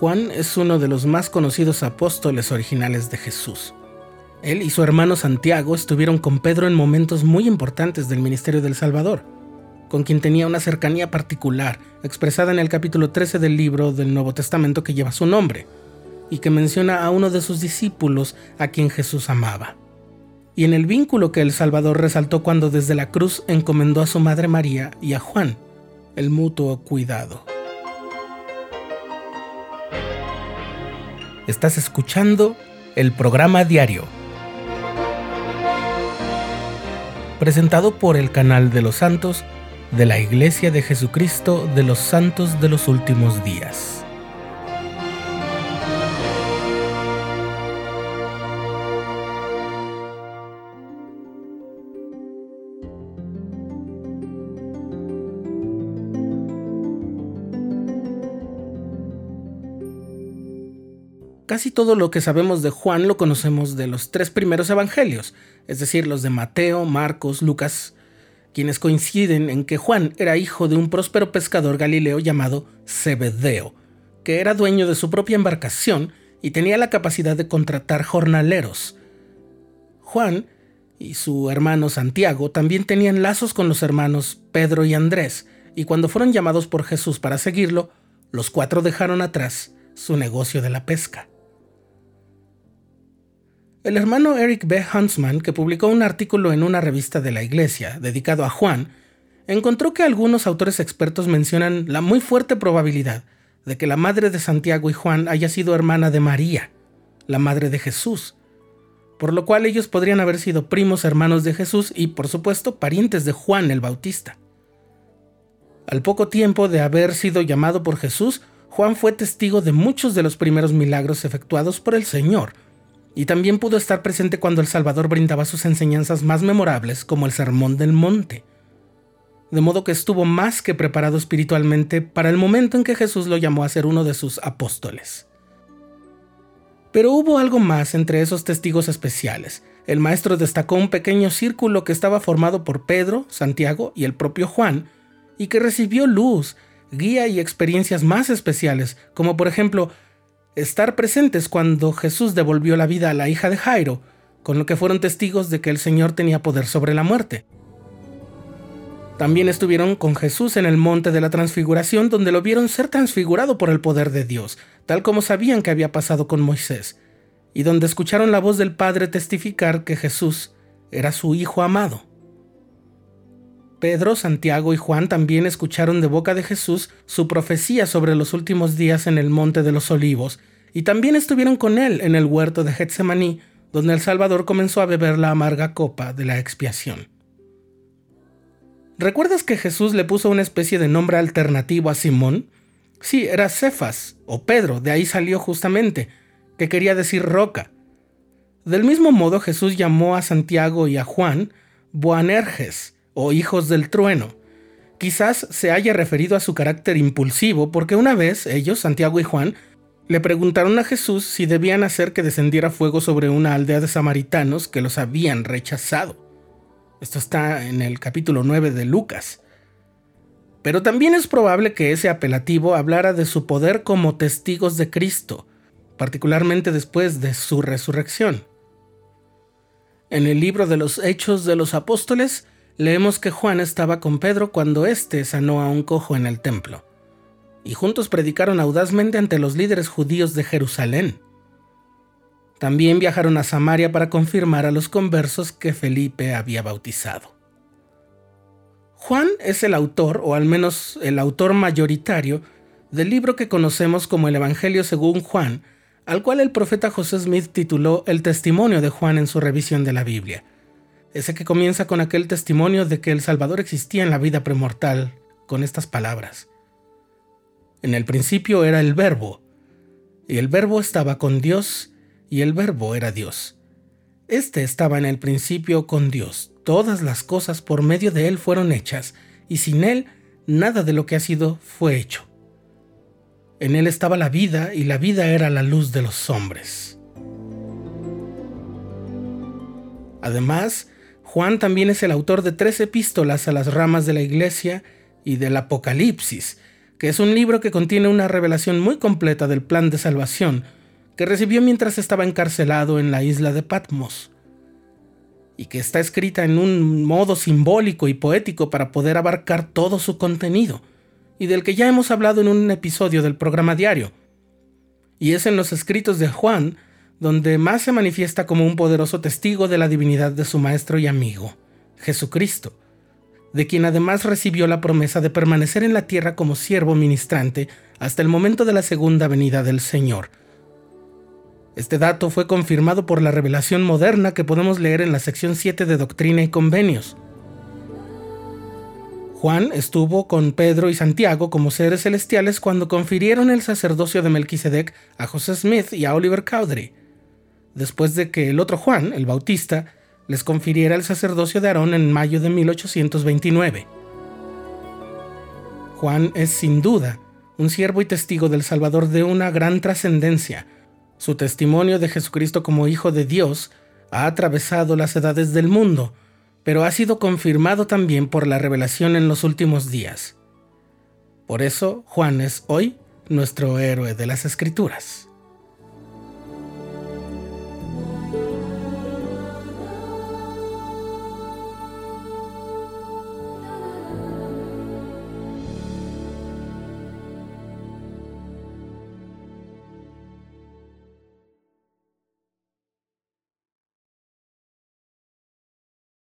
Juan es uno de los más conocidos apóstoles originales de Jesús. Él y su hermano Santiago estuvieron con Pedro en momentos muy importantes del ministerio del Salvador, con quien tenía una cercanía particular, expresada en el capítulo 13 del libro del Nuevo Testamento que lleva su nombre, y que menciona a uno de sus discípulos a quien Jesús amaba. Y en el vínculo que el Salvador resaltó cuando desde la cruz encomendó a su Madre María y a Juan el mutuo cuidado. Estás escuchando el programa diario, presentado por el canal de los santos de la Iglesia de Jesucristo de los Santos de los Últimos Días. Casi todo lo que sabemos de Juan lo conocemos de los tres primeros evangelios, es decir, los de Mateo, Marcos, Lucas, quienes coinciden en que Juan era hijo de un próspero pescador galileo llamado Zebedeo, que era dueño de su propia embarcación y tenía la capacidad de contratar jornaleros. Juan y su hermano Santiago también tenían lazos con los hermanos Pedro y Andrés, y cuando fueron llamados por Jesús para seguirlo, los cuatro dejaron atrás su negocio de la pesca. El hermano Eric B. Huntsman, que publicó un artículo en una revista de la Iglesia dedicado a Juan, encontró que algunos autores expertos mencionan la muy fuerte probabilidad de que la madre de Santiago y Juan haya sido hermana de María, la madre de Jesús, por lo cual ellos podrían haber sido primos hermanos de Jesús y, por supuesto, parientes de Juan el Bautista. Al poco tiempo de haber sido llamado por Jesús, Juan fue testigo de muchos de los primeros milagros efectuados por el Señor, y también pudo estar presente cuando el Salvador brindaba sus enseñanzas más memorables, como el Sermón del Monte. De modo que estuvo más que preparado espiritualmente para el momento en que Jesús lo llamó a ser uno de sus apóstoles. Pero hubo algo más entre esos testigos especiales. El maestro destacó un pequeño círculo que estaba formado por Pedro, Santiago y el propio Juan, y que recibió luz, guía y experiencias más especiales, como por ejemplo estar presentes cuando Jesús devolvió la vida a la hija de Jairo, con lo que fueron testigos de que el Señor tenía poder sobre la muerte. También estuvieron con Jesús en el monte de la transfiguración, donde lo vieron ser transfigurado por el poder de Dios, tal como sabían que había pasado con Moisés, y donde escucharon la voz del Padre testificar que Jesús era su Hijo amado. Pedro, Santiago y Juan también escucharon de boca de Jesús su profecía sobre los últimos días en el Monte de los Olivos, y también estuvieron con él en el huerto de Getsemaní, donde el Salvador comenzó a beber la amarga copa de la expiación. ¿Recuerdas que Jesús le puso una especie de nombre alternativo a Simón? Sí, era Cefas, o Pedro, de ahí salió justamente, que quería decir roca. Del mismo modo Jesús llamó a Santiago y a Juan Boanerges, o hijos del trueno. Quizás se haya referido a su carácter impulsivo porque una vez ellos, Santiago y Juan, le preguntaron a Jesús si debían hacer que descendiera fuego sobre una aldea de samaritanos que los habían rechazado. Esto está en el capítulo 9 de Lucas. Pero también es probable que ese apelativo hablara de su poder como testigos de Cristo, particularmente después de su resurrección. En el libro de los Hechos de los Apóstoles leemos que Juan estaba con Pedro cuando éste sanó a un cojo en el templo, y juntos predicaron audazmente ante los líderes judíos de Jerusalén. También viajaron a Samaria para confirmar a los conversos que Felipe había bautizado. Juan es el autor, o al menos el autor mayoritario, del libro que conocemos como el Evangelio según Juan, al cual el profeta José Smith tituló El testimonio de Juan en su revisión de la Biblia ese que comienza con aquel testimonio de que el Salvador existía en la vida premortal, con estas palabras. En el principio era el verbo, y el verbo estaba con Dios, y el verbo era Dios. Este estaba en el principio con Dios. Todas las cosas por medio de Él fueron hechas, y sin Él nada de lo que ha sido fue hecho. En Él estaba la vida, y la vida era la luz de los hombres. Además, Juan también es el autor de tres epístolas a las ramas de la Iglesia y del Apocalipsis, que es un libro que contiene una revelación muy completa del plan de salvación que recibió mientras estaba encarcelado en la isla de Patmos, y que está escrita en un modo simbólico y poético para poder abarcar todo su contenido, y del que ya hemos hablado en un episodio del programa diario. Y es en los escritos de Juan donde más se manifiesta como un poderoso testigo de la divinidad de su maestro y amigo, Jesucristo, de quien además recibió la promesa de permanecer en la tierra como siervo ministrante hasta el momento de la segunda venida del Señor. Este dato fue confirmado por la revelación moderna que podemos leer en la sección 7 de Doctrina y Convenios. Juan estuvo con Pedro y Santiago como seres celestiales cuando confirieron el sacerdocio de Melquisedec a José Smith y a Oliver Cowdery, después de que el otro Juan, el Bautista, les confiriera el sacerdocio de Aarón en mayo de 1829. Juan es sin duda un siervo y testigo del Salvador de una gran trascendencia. Su testimonio de Jesucristo como Hijo de Dios ha atravesado las edades del mundo, pero ha sido confirmado también por la revelación en los últimos días. Por eso Juan es hoy nuestro héroe de las Escrituras.